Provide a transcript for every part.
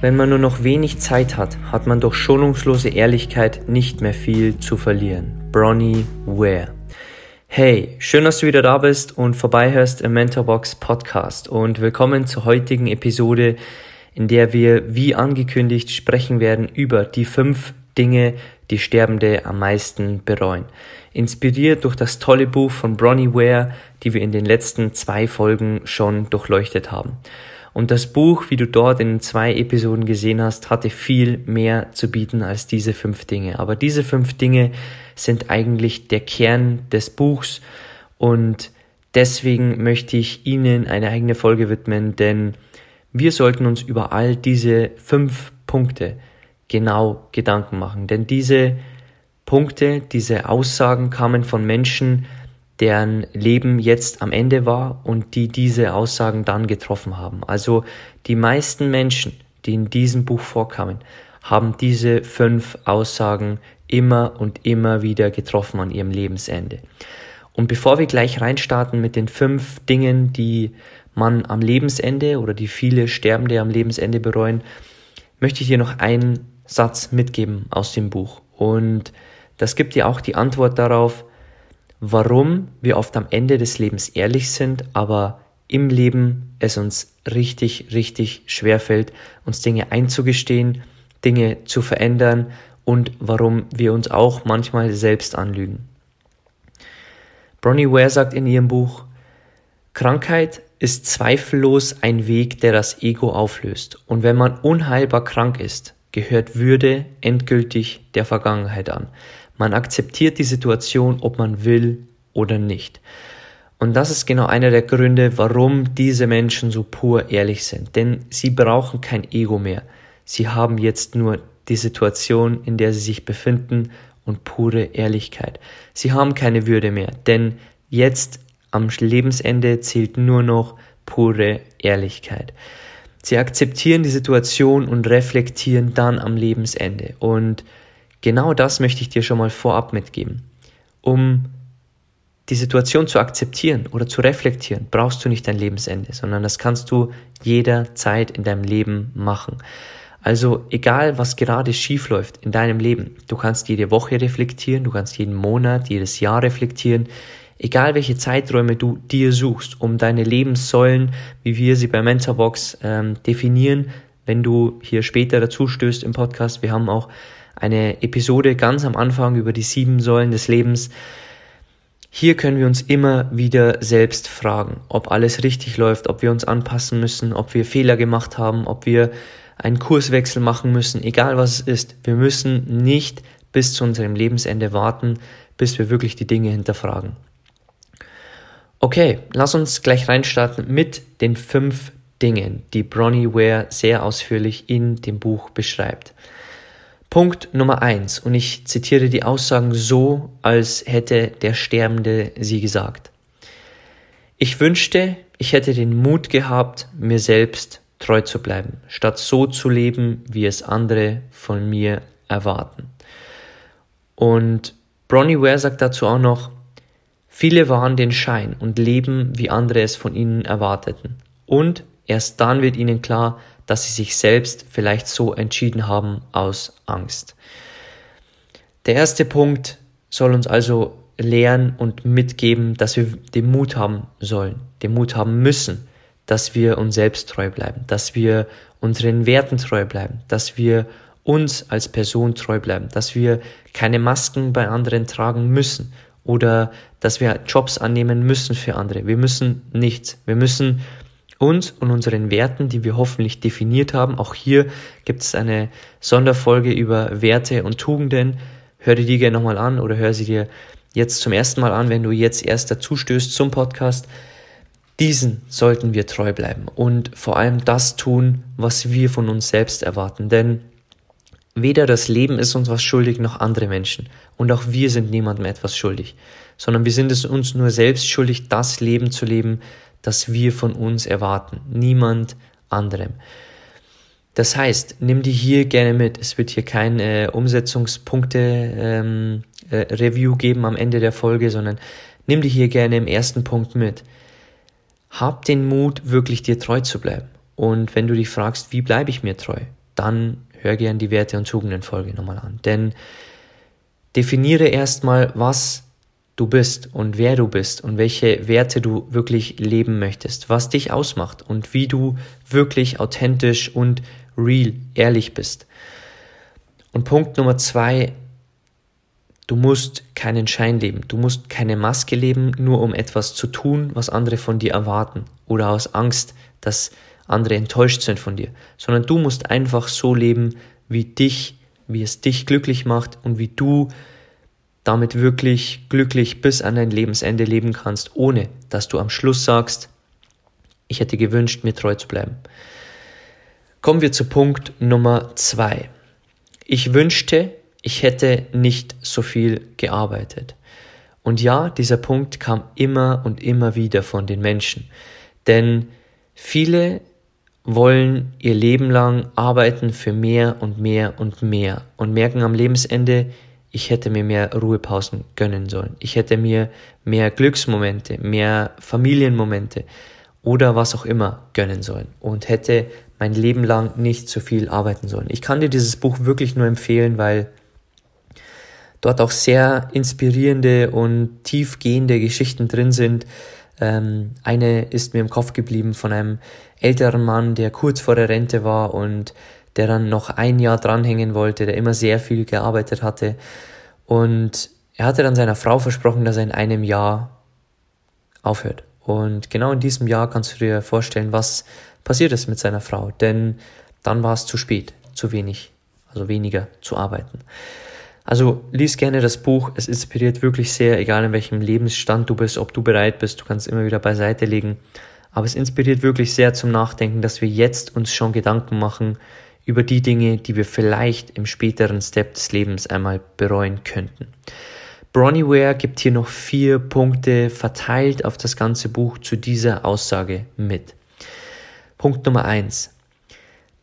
Wenn man nur noch wenig Zeit hat, hat man durch schonungslose Ehrlichkeit nicht mehr viel zu verlieren. Bronnie Ware. Hey, schön, dass du wieder da bist und vorbeihörst im Mentorbox Podcast und willkommen zur heutigen Episode, in der wir, wie angekündigt, sprechen werden über die fünf Dinge, die Sterbende am meisten bereuen. Inspiriert durch das tolle Buch von Bronnie Ware, die wir in den letzten zwei Folgen schon durchleuchtet haben. Und das Buch, wie du dort in zwei Episoden gesehen hast, hatte viel mehr zu bieten als diese fünf Dinge. Aber diese fünf Dinge sind eigentlich der Kern des Buchs und deswegen möchte ich Ihnen eine eigene Folge widmen, denn wir sollten uns über all diese fünf Punkte genau Gedanken machen. Denn diese Punkte, diese Aussagen kamen von Menschen, deren Leben jetzt am Ende war und die diese Aussagen dann getroffen haben. Also die meisten Menschen, die in diesem Buch vorkamen, haben diese fünf Aussagen immer und immer wieder getroffen an ihrem Lebensende. Und bevor wir gleich reinstarten mit den fünf Dingen, die man am Lebensende oder die viele Sterbende am Lebensende bereuen, möchte ich dir noch einen Satz mitgeben aus dem Buch. Und das gibt dir auch die Antwort darauf, warum wir oft am Ende des Lebens ehrlich sind, aber im Leben es uns richtig, richtig schwer fällt, uns Dinge einzugestehen, Dinge zu verändern und warum wir uns auch manchmal selbst anlügen. Bronnie Ware sagt in ihrem Buch, Krankheit ist zweifellos ein Weg, der das Ego auflöst. Und wenn man unheilbar krank ist, gehört Würde endgültig der Vergangenheit an. Man akzeptiert die Situation, ob man will oder nicht. Und das ist genau einer der Gründe, warum diese Menschen so pur ehrlich sind. Denn sie brauchen kein Ego mehr. Sie haben jetzt nur die Situation, in der sie sich befinden und pure Ehrlichkeit. Sie haben keine Würde mehr, denn jetzt am Lebensende zählt nur noch pure Ehrlichkeit. Sie akzeptieren die Situation und reflektieren dann am Lebensende. Und Genau das möchte ich dir schon mal vorab mitgeben. Um die Situation zu akzeptieren oder zu reflektieren, brauchst du nicht dein Lebensende, sondern das kannst du jederzeit in deinem Leben machen. Also egal, was gerade schief läuft in deinem Leben, du kannst jede Woche reflektieren, du kannst jeden Monat, jedes Jahr reflektieren, egal welche Zeiträume du dir suchst, um deine Lebenssäulen, wie wir sie bei Mentorbox ähm, definieren, wenn du hier später dazu stößt im Podcast, wir haben auch eine Episode ganz am Anfang über die sieben Säulen des Lebens. Hier können wir uns immer wieder selbst fragen, ob alles richtig läuft, ob wir uns anpassen müssen, ob wir Fehler gemacht haben, ob wir einen Kurswechsel machen müssen, egal was es ist. Wir müssen nicht bis zu unserem Lebensende warten, bis wir wirklich die Dinge hinterfragen. Okay, lass uns gleich reinstarten mit den fünf Dingen, die Bronnie Ware sehr ausführlich in dem Buch beschreibt. Punkt Nummer eins, und ich zitiere die Aussagen so, als hätte der Sterbende sie gesagt. Ich wünschte, ich hätte den Mut gehabt, mir selbst treu zu bleiben, statt so zu leben, wie es andere von mir erwarten. Und Bronnie Ware sagt dazu auch noch, viele wahren den Schein und leben, wie andere es von ihnen erwarteten. Und erst dann wird ihnen klar, dass sie sich selbst vielleicht so entschieden haben aus Angst. Der erste Punkt soll uns also lehren und mitgeben, dass wir den Mut haben sollen, den Mut haben müssen, dass wir uns selbst treu bleiben, dass wir unseren Werten treu bleiben, dass wir uns als Person treu bleiben, dass wir keine Masken bei anderen tragen müssen oder dass wir Jobs annehmen müssen für andere. Wir müssen nichts. Wir müssen uns und unseren Werten, die wir hoffentlich definiert haben. Auch hier gibt es eine Sonderfolge über Werte und Tugenden. Hör dir die gerne nochmal an oder hör sie dir jetzt zum ersten Mal an, wenn du jetzt erst dazu stößt zum Podcast. Diesen sollten wir treu bleiben und vor allem das tun, was wir von uns selbst erwarten. Denn Weder das Leben ist uns was schuldig, noch andere Menschen. Und auch wir sind niemandem etwas schuldig, sondern wir sind es uns nur selbst schuldig, das Leben zu leben, das wir von uns erwarten. Niemand anderem. Das heißt, nimm die hier gerne mit. Es wird hier kein äh, Umsetzungspunkte-Review ähm, äh, geben am Ende der Folge, sondern nimm die hier gerne im ersten Punkt mit. Hab den Mut, wirklich dir treu zu bleiben. Und wenn du dich fragst, wie bleibe ich mir treu, dann hör gern die Werte- und Tugenden-Folge nochmal an. Denn definiere erstmal, was du bist und wer du bist und welche Werte du wirklich leben möchtest, was dich ausmacht und wie du wirklich authentisch und real, ehrlich bist. Und Punkt Nummer zwei, du musst keinen Schein leben, du musst keine Maske leben, nur um etwas zu tun, was andere von dir erwarten oder aus Angst, dass andere enttäuscht sind von dir, sondern du musst einfach so leben, wie dich, wie es dich glücklich macht und wie du damit wirklich glücklich bis an dein Lebensende leben kannst, ohne dass du am Schluss sagst, ich hätte gewünscht, mir treu zu bleiben. Kommen wir zu Punkt Nummer zwei. Ich wünschte, ich hätte nicht so viel gearbeitet. Und ja, dieser Punkt kam immer und immer wieder von den Menschen. Denn viele wollen ihr Leben lang arbeiten für mehr und mehr und mehr und merken am Lebensende, ich hätte mir mehr Ruhepausen gönnen sollen. Ich hätte mir mehr Glücksmomente, mehr Familienmomente oder was auch immer gönnen sollen und hätte mein Leben lang nicht so viel arbeiten sollen. Ich kann dir dieses Buch wirklich nur empfehlen, weil dort auch sehr inspirierende und tiefgehende Geschichten drin sind. Ähm, eine ist mir im Kopf geblieben von einem älteren Mann, der kurz vor der Rente war und der dann noch ein Jahr dranhängen wollte, der immer sehr viel gearbeitet hatte. Und er hatte dann seiner Frau versprochen, dass er in einem Jahr aufhört. Und genau in diesem Jahr kannst du dir vorstellen, was passiert ist mit seiner Frau. Denn dann war es zu spät, zu wenig, also weniger zu arbeiten. Also lies gerne das Buch, es inspiriert wirklich sehr, egal in welchem Lebensstand du bist, ob du bereit bist, du kannst immer wieder beiseite legen. Aber es inspiriert wirklich sehr zum Nachdenken, dass wir jetzt uns schon Gedanken machen über die Dinge, die wir vielleicht im späteren Step des Lebens einmal bereuen könnten. Bronnie Ware gibt hier noch vier Punkte verteilt auf das ganze Buch zu dieser Aussage mit. Punkt Nummer eins: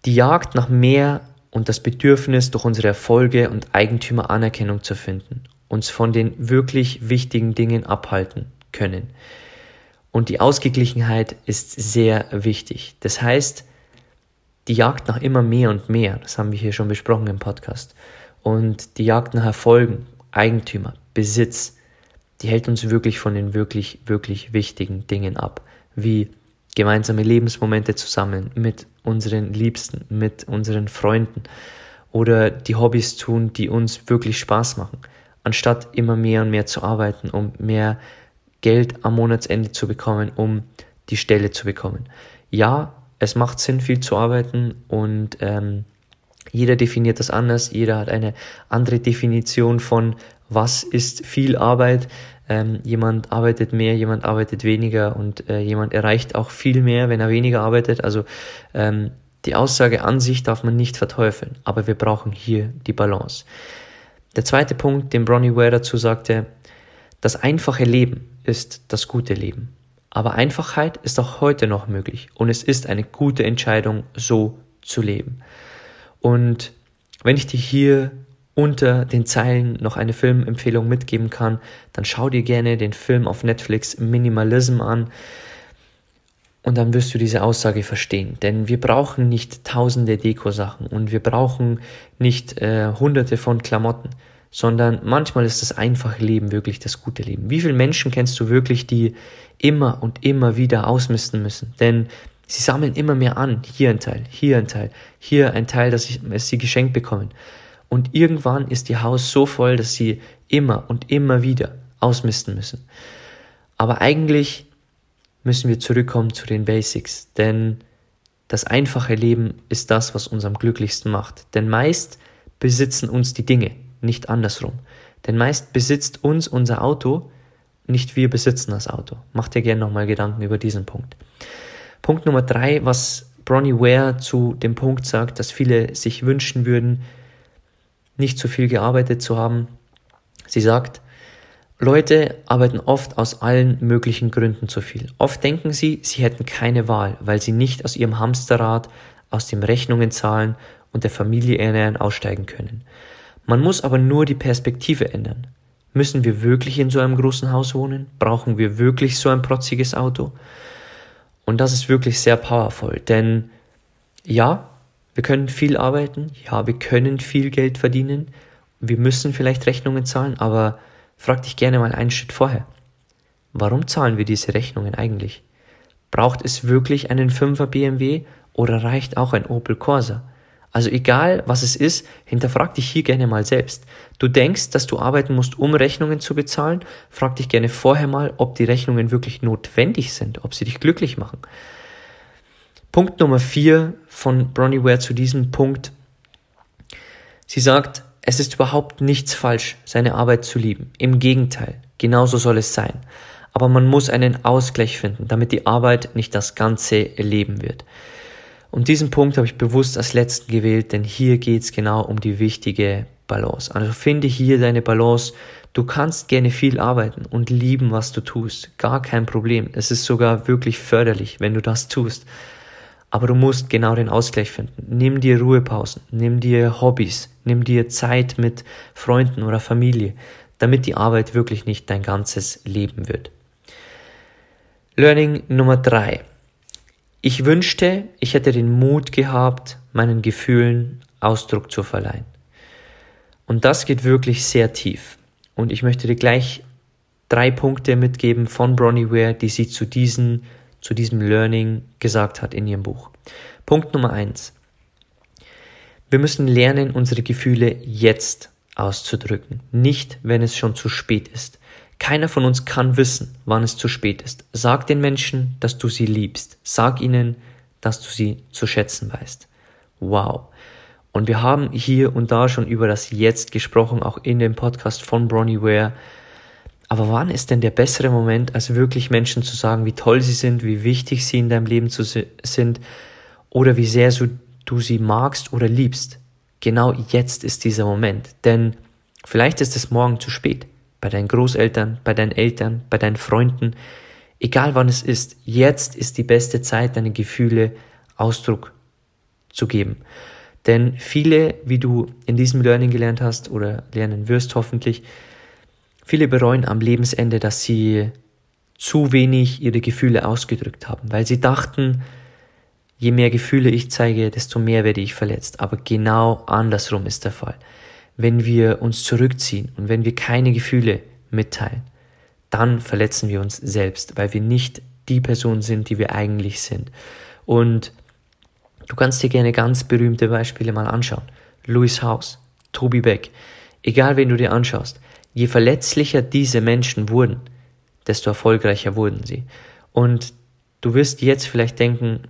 Die Jagd nach mehr und das Bedürfnis, durch unsere Erfolge und Eigentümer Anerkennung zu finden, uns von den wirklich wichtigen Dingen abhalten können. Und die Ausgeglichenheit ist sehr wichtig. Das heißt, die Jagd nach immer mehr und mehr, das haben wir hier schon besprochen im Podcast, und die Jagd nach Erfolgen, Eigentümer, Besitz, die hält uns wirklich von den wirklich, wirklich wichtigen Dingen ab, wie gemeinsame Lebensmomente zu sammeln mit unseren Liebsten, mit unseren Freunden. Oder die Hobbys tun, die uns wirklich Spaß machen, anstatt immer mehr und mehr zu arbeiten, um mehr Geld am Monatsende zu bekommen, um die Stelle zu bekommen. Ja, es macht Sinn, viel zu arbeiten und ähm, jeder definiert das anders, jeder hat eine andere Definition von, was ist viel Arbeit. Ähm, jemand arbeitet mehr, jemand arbeitet weniger und äh, jemand erreicht auch viel mehr, wenn er weniger arbeitet. Also ähm, die Aussage an sich darf man nicht verteufeln, aber wir brauchen hier die Balance. Der zweite Punkt, den Bronnie Ware dazu sagte, das einfache Leben ist das gute Leben. Aber Einfachheit ist auch heute noch möglich und es ist eine gute Entscheidung, so zu leben. Und wenn ich dir hier unter den Zeilen noch eine Filmempfehlung mitgeben kann, dann schau dir gerne den Film auf Netflix Minimalism an und dann wirst du diese Aussage verstehen. Denn wir brauchen nicht tausende Deko-Sachen und wir brauchen nicht äh, hunderte von Klamotten, sondern manchmal ist das einfache Leben wirklich das gute Leben. Wie viele Menschen kennst du wirklich, die immer und immer wieder ausmisten müssen? Denn sie sammeln immer mehr an. Hier ein Teil, hier ein Teil, hier ein Teil, das sie geschenkt bekommen. Und irgendwann ist ihr Haus so voll, dass sie immer und immer wieder ausmisten müssen. Aber eigentlich müssen wir zurückkommen zu den Basics, denn das einfache Leben ist das, was uns am glücklichsten macht. Denn meist besitzen uns die Dinge, nicht andersrum. Denn meist besitzt uns unser Auto, nicht wir besitzen das Auto. Mach dir gerne nochmal Gedanken über diesen Punkt. Punkt Nummer drei, was Bronnie Ware zu dem Punkt sagt, dass viele sich wünschen würden, nicht so viel gearbeitet zu haben. Sie sagt, Leute arbeiten oft aus allen möglichen Gründen zu viel. Oft denken sie, sie hätten keine Wahl, weil sie nicht aus ihrem Hamsterrad, aus dem Rechnungen zahlen und der Familie ernähren aussteigen können. Man muss aber nur die Perspektive ändern. Müssen wir wirklich in so einem großen Haus wohnen? Brauchen wir wirklich so ein protziges Auto? Und das ist wirklich sehr powerful, denn ja, wir können viel arbeiten, ja, wir können viel Geld verdienen, wir müssen vielleicht Rechnungen zahlen, aber frag dich gerne mal einen Schritt vorher. Warum zahlen wir diese Rechnungen eigentlich? Braucht es wirklich einen 5er BMW oder reicht auch ein Opel Corsa? Also egal, was es ist, hinterfrag dich hier gerne mal selbst. Du denkst, dass du arbeiten musst, um Rechnungen zu bezahlen, frag dich gerne vorher mal, ob die Rechnungen wirklich notwendig sind, ob sie dich glücklich machen. Punkt Nummer vier von Bronnie Ware zu diesem Punkt. Sie sagt, es ist überhaupt nichts falsch, seine Arbeit zu lieben. Im Gegenteil, genauso soll es sein. Aber man muss einen Ausgleich finden, damit die Arbeit nicht das ganze Leben wird. Und diesen Punkt habe ich bewusst als letzten gewählt, denn hier geht es genau um die wichtige Balance. Also finde hier deine Balance. Du kannst gerne viel arbeiten und lieben, was du tust. Gar kein Problem. Es ist sogar wirklich förderlich, wenn du das tust. Aber du musst genau den Ausgleich finden. Nimm dir Ruhepausen, nimm dir Hobbys, nimm dir Zeit mit Freunden oder Familie, damit die Arbeit wirklich nicht dein ganzes Leben wird. Learning Nummer drei. Ich wünschte, ich hätte den Mut gehabt, meinen Gefühlen Ausdruck zu verleihen. Und das geht wirklich sehr tief. Und ich möchte dir gleich drei Punkte mitgeben von Bronnie Ware, die sie zu, diesen, zu diesem Learning gesagt hat in ihrem Buch. Punkt Nummer eins. Wir müssen lernen, unsere Gefühle jetzt auszudrücken, nicht wenn es schon zu spät ist. Keiner von uns kann wissen, wann es zu spät ist. Sag den Menschen, dass du sie liebst. Sag ihnen, dass du sie zu schätzen weißt. Wow. Und wir haben hier und da schon über das Jetzt gesprochen, auch in dem Podcast von Bronnie Ware. Aber wann ist denn der bessere Moment, als wirklich Menschen zu sagen, wie toll sie sind, wie wichtig sie in deinem Leben sind oder wie sehr du sie magst oder liebst? Genau jetzt ist dieser Moment. Denn vielleicht ist es morgen zu spät bei deinen Großeltern, bei deinen Eltern, bei deinen Freunden, egal wann es ist, jetzt ist die beste Zeit, deine Gefühle Ausdruck zu geben. Denn viele, wie du in diesem Learning gelernt hast oder lernen wirst hoffentlich, viele bereuen am Lebensende, dass sie zu wenig ihre Gefühle ausgedrückt haben, weil sie dachten, je mehr Gefühle ich zeige, desto mehr werde ich verletzt. Aber genau andersrum ist der Fall wenn wir uns zurückziehen und wenn wir keine Gefühle mitteilen, dann verletzen wir uns selbst, weil wir nicht die Person sind, die wir eigentlich sind. Und du kannst dir gerne ganz berühmte Beispiele mal anschauen. Louis House, Toby Beck, egal wen du dir anschaust, je verletzlicher diese Menschen wurden, desto erfolgreicher wurden sie. Und du wirst jetzt vielleicht denken,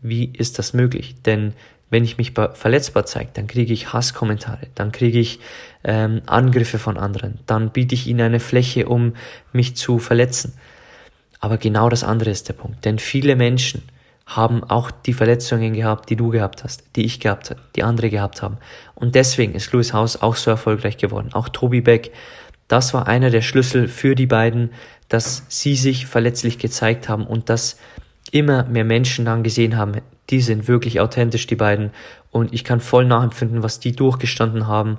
wie ist das möglich? Denn wenn ich mich verletzbar zeige, dann kriege ich Hasskommentare, dann kriege ich ähm, Angriffe von anderen, dann biete ich ihnen eine Fläche, um mich zu verletzen. Aber genau das andere ist der Punkt. Denn viele Menschen haben auch die Verletzungen gehabt, die du gehabt hast, die ich gehabt habe, die andere gehabt haben. Und deswegen ist Louis Haus auch so erfolgreich geworden. Auch Toby Beck, das war einer der Schlüssel für die beiden, dass sie sich verletzlich gezeigt haben und dass immer mehr Menschen dann gesehen haben, die sind wirklich authentisch, die beiden. Und ich kann voll nachempfinden, was die durchgestanden haben.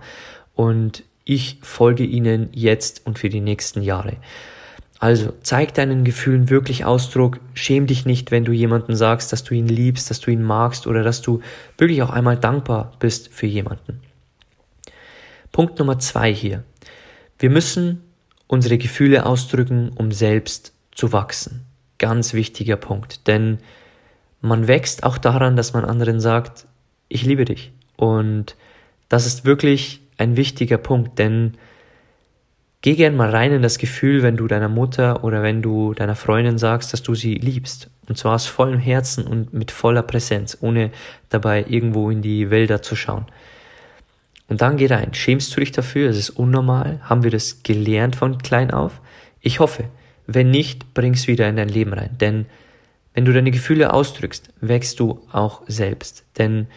Und ich folge ihnen jetzt und für die nächsten Jahre. Also zeig deinen Gefühlen wirklich Ausdruck. Schäm dich nicht, wenn du jemanden sagst, dass du ihn liebst, dass du ihn magst oder dass du wirklich auch einmal dankbar bist für jemanden. Punkt Nummer zwei hier. Wir müssen unsere Gefühle ausdrücken, um selbst zu wachsen. Ganz wichtiger Punkt, denn man wächst auch daran, dass man anderen sagt, ich liebe dich. Und das ist wirklich ein wichtiger Punkt, denn geh gern mal rein in das Gefühl, wenn du deiner Mutter oder wenn du deiner Freundin sagst, dass du sie liebst. Und zwar aus vollem Herzen und mit voller Präsenz, ohne dabei irgendwo in die Wälder zu schauen. Und dann geh rein. Schämst du dich dafür? Es ist unnormal. Haben wir das gelernt von klein auf? Ich hoffe. Wenn nicht, bring's wieder in dein Leben rein. Denn wenn du deine Gefühle ausdrückst, wächst du auch selbst. Denn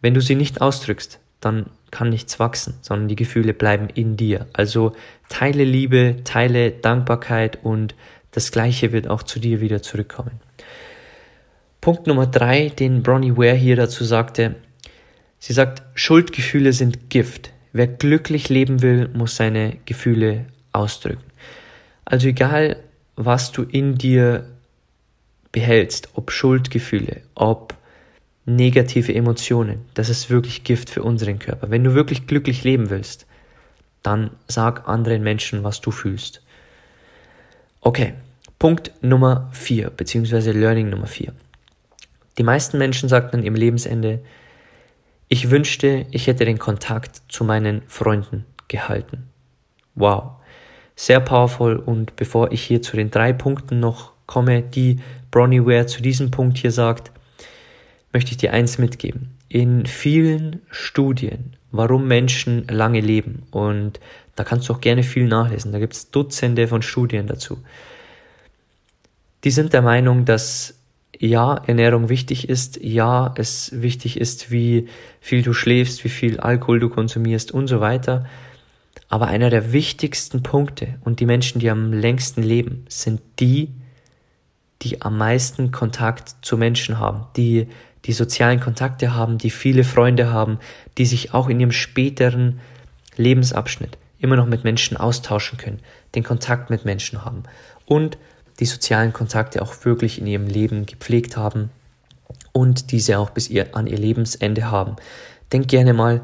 wenn du sie nicht ausdrückst, dann kann nichts wachsen, sondern die Gefühle bleiben in dir. Also teile Liebe, teile Dankbarkeit und das Gleiche wird auch zu dir wieder zurückkommen. Punkt Nummer drei, den Bronnie Ware hier dazu sagte, sie sagt, Schuldgefühle sind Gift. Wer glücklich leben will, muss seine Gefühle ausdrücken. Also egal, was du in dir behältst, ob Schuldgefühle, ob negative Emotionen, das ist wirklich Gift für unseren Körper. Wenn du wirklich glücklich leben willst, dann sag anderen Menschen, was du fühlst. Okay, Punkt Nummer 4, beziehungsweise Learning Nummer 4. Die meisten Menschen sagten an ihrem Lebensende, ich wünschte, ich hätte den Kontakt zu meinen Freunden gehalten. Wow, sehr powerful und bevor ich hier zu den drei Punkten noch komme, die Bronnie Ware zu diesem Punkt hier sagt, möchte ich dir eins mitgeben. In vielen Studien, warum Menschen lange leben, und da kannst du auch gerne viel nachlesen, da gibt es Dutzende von Studien dazu, die sind der Meinung, dass ja, Ernährung wichtig ist, ja, es wichtig ist, wie viel du schläfst, wie viel Alkohol du konsumierst und so weiter. Aber einer der wichtigsten Punkte und die Menschen, die am längsten leben, sind die, die am meisten Kontakt zu Menschen haben, die die sozialen Kontakte haben, die viele Freunde haben, die sich auch in ihrem späteren Lebensabschnitt immer noch mit Menschen austauschen können, den Kontakt mit Menschen haben und die sozialen Kontakte auch wirklich in ihrem Leben gepflegt haben und diese auch bis ihr, an ihr Lebensende haben. Denk gerne mal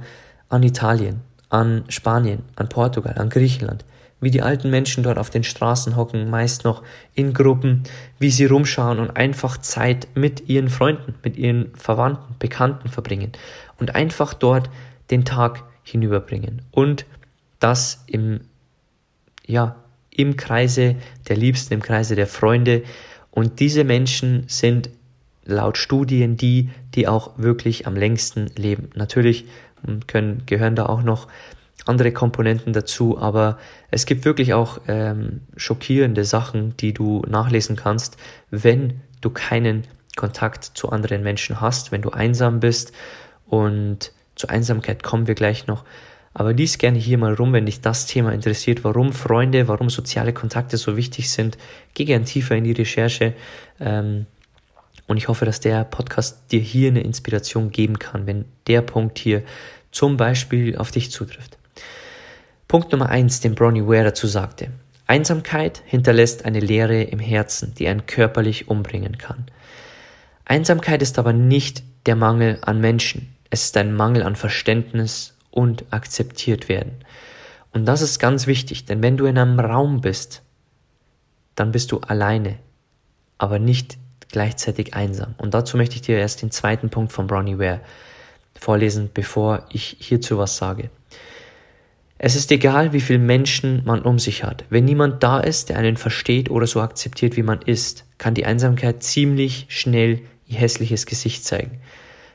an Italien, an Spanien, an Portugal, an Griechenland wie die alten Menschen dort auf den Straßen hocken, meist noch in Gruppen, wie sie rumschauen und einfach Zeit mit ihren Freunden, mit ihren Verwandten, Bekannten verbringen und einfach dort den Tag hinüberbringen und das im, ja, im Kreise der Liebsten, im Kreise der Freunde und diese Menschen sind laut Studien die, die auch wirklich am längsten leben. Natürlich können, gehören da auch noch andere Komponenten dazu, aber es gibt wirklich auch ähm, schockierende Sachen, die du nachlesen kannst, wenn du keinen Kontakt zu anderen Menschen hast, wenn du einsam bist und zur Einsamkeit kommen wir gleich noch. Aber dies gerne hier mal rum, wenn dich das Thema interessiert, warum Freunde, warum soziale Kontakte so wichtig sind. Geh gern tiefer in die Recherche. Ähm, und ich hoffe, dass der Podcast dir hier eine Inspiration geben kann, wenn der Punkt hier zum Beispiel auf dich zutrifft. Punkt Nummer eins, den Bronnie Ware dazu sagte. Einsamkeit hinterlässt eine Leere im Herzen, die einen körperlich umbringen kann. Einsamkeit ist aber nicht der Mangel an Menschen, es ist ein Mangel an Verständnis und akzeptiert werden. Und das ist ganz wichtig, denn wenn du in einem Raum bist, dann bist du alleine, aber nicht gleichzeitig einsam. Und dazu möchte ich dir erst den zweiten Punkt von Bronnie Ware vorlesen, bevor ich hierzu was sage. Es ist egal, wie viele Menschen man um sich hat. Wenn niemand da ist, der einen versteht oder so akzeptiert, wie man ist, kann die Einsamkeit ziemlich schnell ihr hässliches Gesicht zeigen.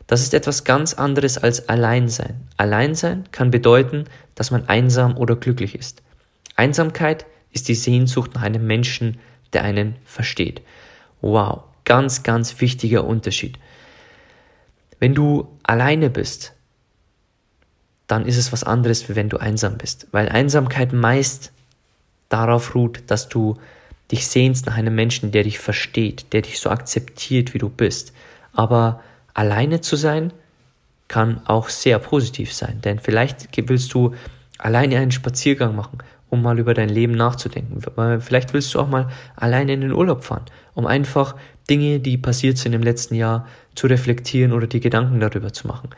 Das ist etwas ganz anderes als Alleinsein. Alleinsein kann bedeuten, dass man einsam oder glücklich ist. Einsamkeit ist die Sehnsucht nach einem Menschen, der einen versteht. Wow, ganz, ganz wichtiger Unterschied. Wenn du alleine bist, dann ist es was anderes, wie wenn du einsam bist. Weil Einsamkeit meist darauf ruht, dass du dich sehnst nach einem Menschen, der dich versteht, der dich so akzeptiert, wie du bist. Aber alleine zu sein, kann auch sehr positiv sein. Denn vielleicht willst du alleine einen Spaziergang machen, um mal über dein Leben nachzudenken. Vielleicht willst du auch mal alleine in den Urlaub fahren, um einfach Dinge, die passiert sind im letzten Jahr, zu reflektieren oder die Gedanken darüber zu machen.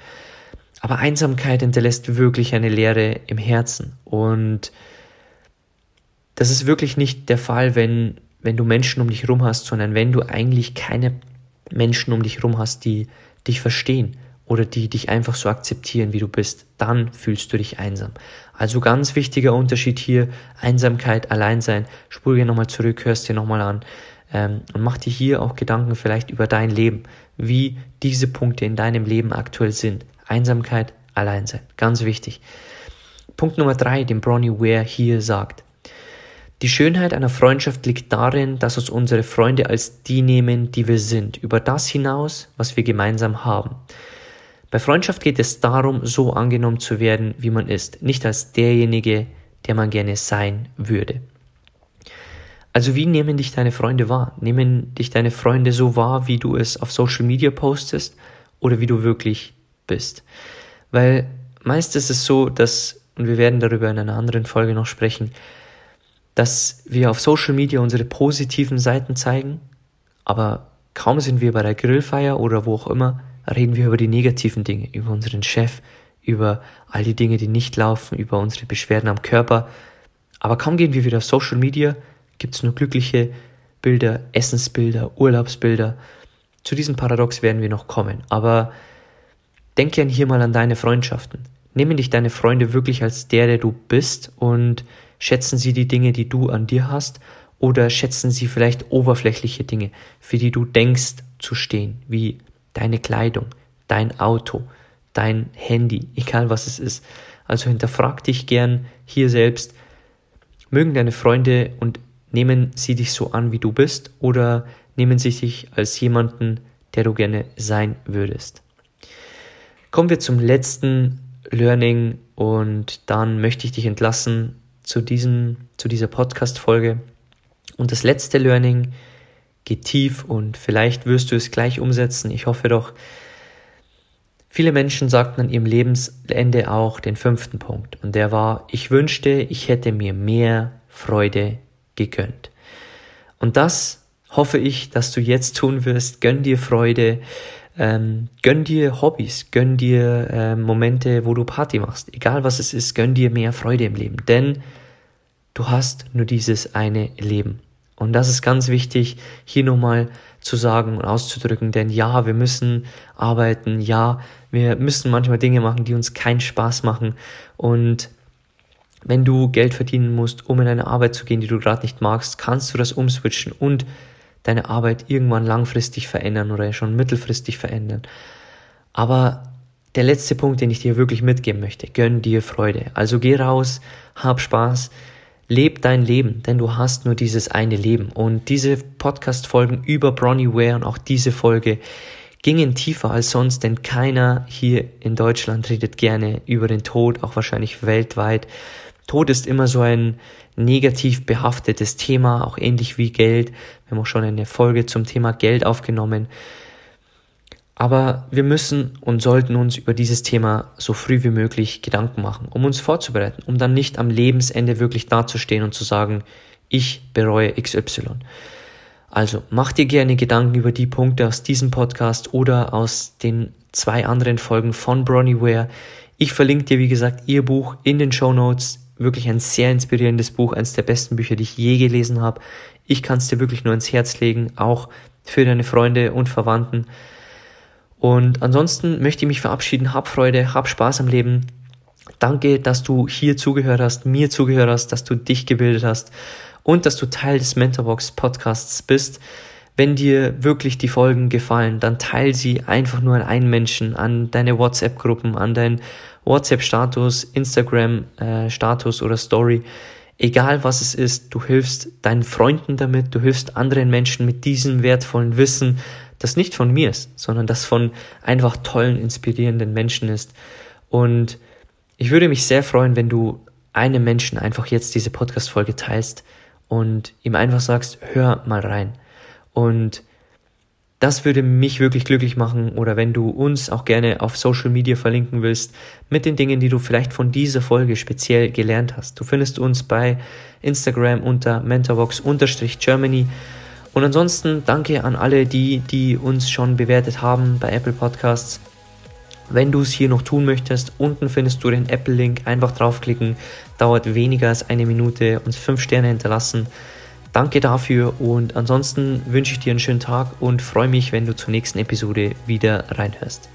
Aber Einsamkeit hinterlässt wirklich eine Leere im Herzen. Und das ist wirklich nicht der Fall, wenn, wenn du Menschen um dich rum hast, sondern wenn du eigentlich keine Menschen um dich rum hast, die dich verstehen oder die dich einfach so akzeptieren, wie du bist, dann fühlst du dich einsam. Also ganz wichtiger Unterschied hier, Einsamkeit, Alleinsein. Spur hier nochmal zurück, hörst dir nochmal an ähm, und mach dir hier auch Gedanken vielleicht über dein Leben, wie diese Punkte in deinem Leben aktuell sind. Einsamkeit, Alleinsein. Ganz wichtig. Punkt Nummer drei, den Bronnie Ware hier sagt. Die Schönheit einer Freundschaft liegt darin, dass uns unsere Freunde als die nehmen, die wir sind, über das hinaus, was wir gemeinsam haben. Bei Freundschaft geht es darum, so angenommen zu werden, wie man ist, nicht als derjenige, der man gerne sein würde. Also wie nehmen dich deine Freunde wahr? Nehmen dich deine Freunde so wahr, wie du es auf Social Media postest oder wie du wirklich bist? Weil meist ist es so, dass, und wir werden darüber in einer anderen Folge noch sprechen, dass wir auf Social Media unsere positiven Seiten zeigen, aber kaum sind wir bei der Grillfeier oder wo auch immer, reden wir über die negativen Dinge, über unseren Chef, über all die Dinge, die nicht laufen, über unsere Beschwerden am Körper. Aber kaum gehen wir wieder auf Social Media, gibt es nur glückliche Bilder, Essensbilder, Urlaubsbilder. Zu diesem Paradox werden wir noch kommen. Aber denk gern hier mal an deine Freundschaften. Nehmen dich deine Freunde wirklich als der, der du bist und schätzen sie die Dinge, die du an dir hast oder schätzen sie vielleicht oberflächliche Dinge, für die du denkst zu stehen, wie deine Kleidung, dein Auto, dein Handy, egal was es ist. Also hinterfrag dich gern hier selbst, mögen deine Freunde und nehmen sie dich so an, wie du bist, oder nehmen sie dich als jemanden, der du gerne sein würdest. Kommen wir zum letzten Learning und dann möchte ich dich entlassen zu, diesem, zu dieser Podcast-Folge. Und das letzte Learning geht tief und vielleicht wirst du es gleich umsetzen. Ich hoffe doch. Viele Menschen sagten an ihrem Lebensende auch den fünften Punkt und der war, ich wünschte, ich hätte mir mehr Freude gegönnt. Und das hoffe ich, dass du jetzt tun wirst. Gönn dir Freude, ähm, gönn dir Hobbys, gönn dir äh, Momente, wo du Party machst. Egal was es ist, gönn dir mehr Freude im Leben. Denn du hast nur dieses eine Leben. Und das ist ganz wichtig, hier nochmal zu sagen und auszudrücken, denn ja, wir müssen arbeiten, ja, wir müssen manchmal Dinge machen, die uns keinen Spaß machen. Und wenn du Geld verdienen musst, um in eine Arbeit zu gehen, die du gerade nicht magst, kannst du das umswitchen und deine Arbeit irgendwann langfristig verändern oder schon mittelfristig verändern. Aber der letzte Punkt, den ich dir wirklich mitgeben möchte, gönn dir Freude. Also geh raus, hab Spaß, leb dein Leben, denn du hast nur dieses eine Leben. Und diese Podcast-Folgen über Bronnie Ware und auch diese Folge gingen tiefer als sonst, denn keiner hier in Deutschland redet gerne über den Tod, auch wahrscheinlich weltweit. Tod ist immer so ein negativ behaftetes Thema, auch ähnlich wie Geld. Wir haben auch schon eine Folge zum Thema Geld aufgenommen. Aber wir müssen und sollten uns über dieses Thema so früh wie möglich Gedanken machen, um uns vorzubereiten, um dann nicht am Lebensende wirklich dazustehen und zu sagen, ich bereue XY. Also mach dir gerne Gedanken über die Punkte aus diesem Podcast oder aus den zwei anderen Folgen von Bronnie Ware. Ich verlinke dir, wie gesagt, ihr Buch in den Show Notes wirklich ein sehr inspirierendes Buch, eines der besten Bücher, die ich je gelesen habe. Ich kann es dir wirklich nur ins Herz legen, auch für deine Freunde und Verwandten. Und ansonsten möchte ich mich verabschieden. Hab Freude, hab Spaß am Leben. Danke, dass du hier zugehört hast, mir zugehört hast, dass du dich gebildet hast und dass du Teil des Mentorbox Podcasts bist. Wenn dir wirklich die Folgen gefallen, dann teil sie einfach nur an einen Menschen, an deine WhatsApp-Gruppen, an deinen WhatsApp-Status, Instagram-Status äh, oder Story. Egal was es ist, du hilfst deinen Freunden damit, du hilfst anderen Menschen mit diesem wertvollen Wissen, das nicht von mir ist, sondern das von einfach tollen, inspirierenden Menschen ist. Und ich würde mich sehr freuen, wenn du einem Menschen einfach jetzt diese Podcast-Folge teilst und ihm einfach sagst, hör mal rein. Und das würde mich wirklich glücklich machen oder wenn du uns auch gerne auf Social Media verlinken willst mit den Dingen, die du vielleicht von dieser Folge speziell gelernt hast. Du findest uns bei Instagram unter mentorbox-germany. Und ansonsten danke an alle die, die uns schon bewertet haben bei Apple Podcasts. Wenn du es hier noch tun möchtest, unten findest du den Apple-Link. Einfach draufklicken. Dauert weniger als eine Minute. Uns fünf Sterne hinterlassen. Danke dafür und ansonsten wünsche ich dir einen schönen Tag und freue mich, wenn du zur nächsten Episode wieder reinhörst.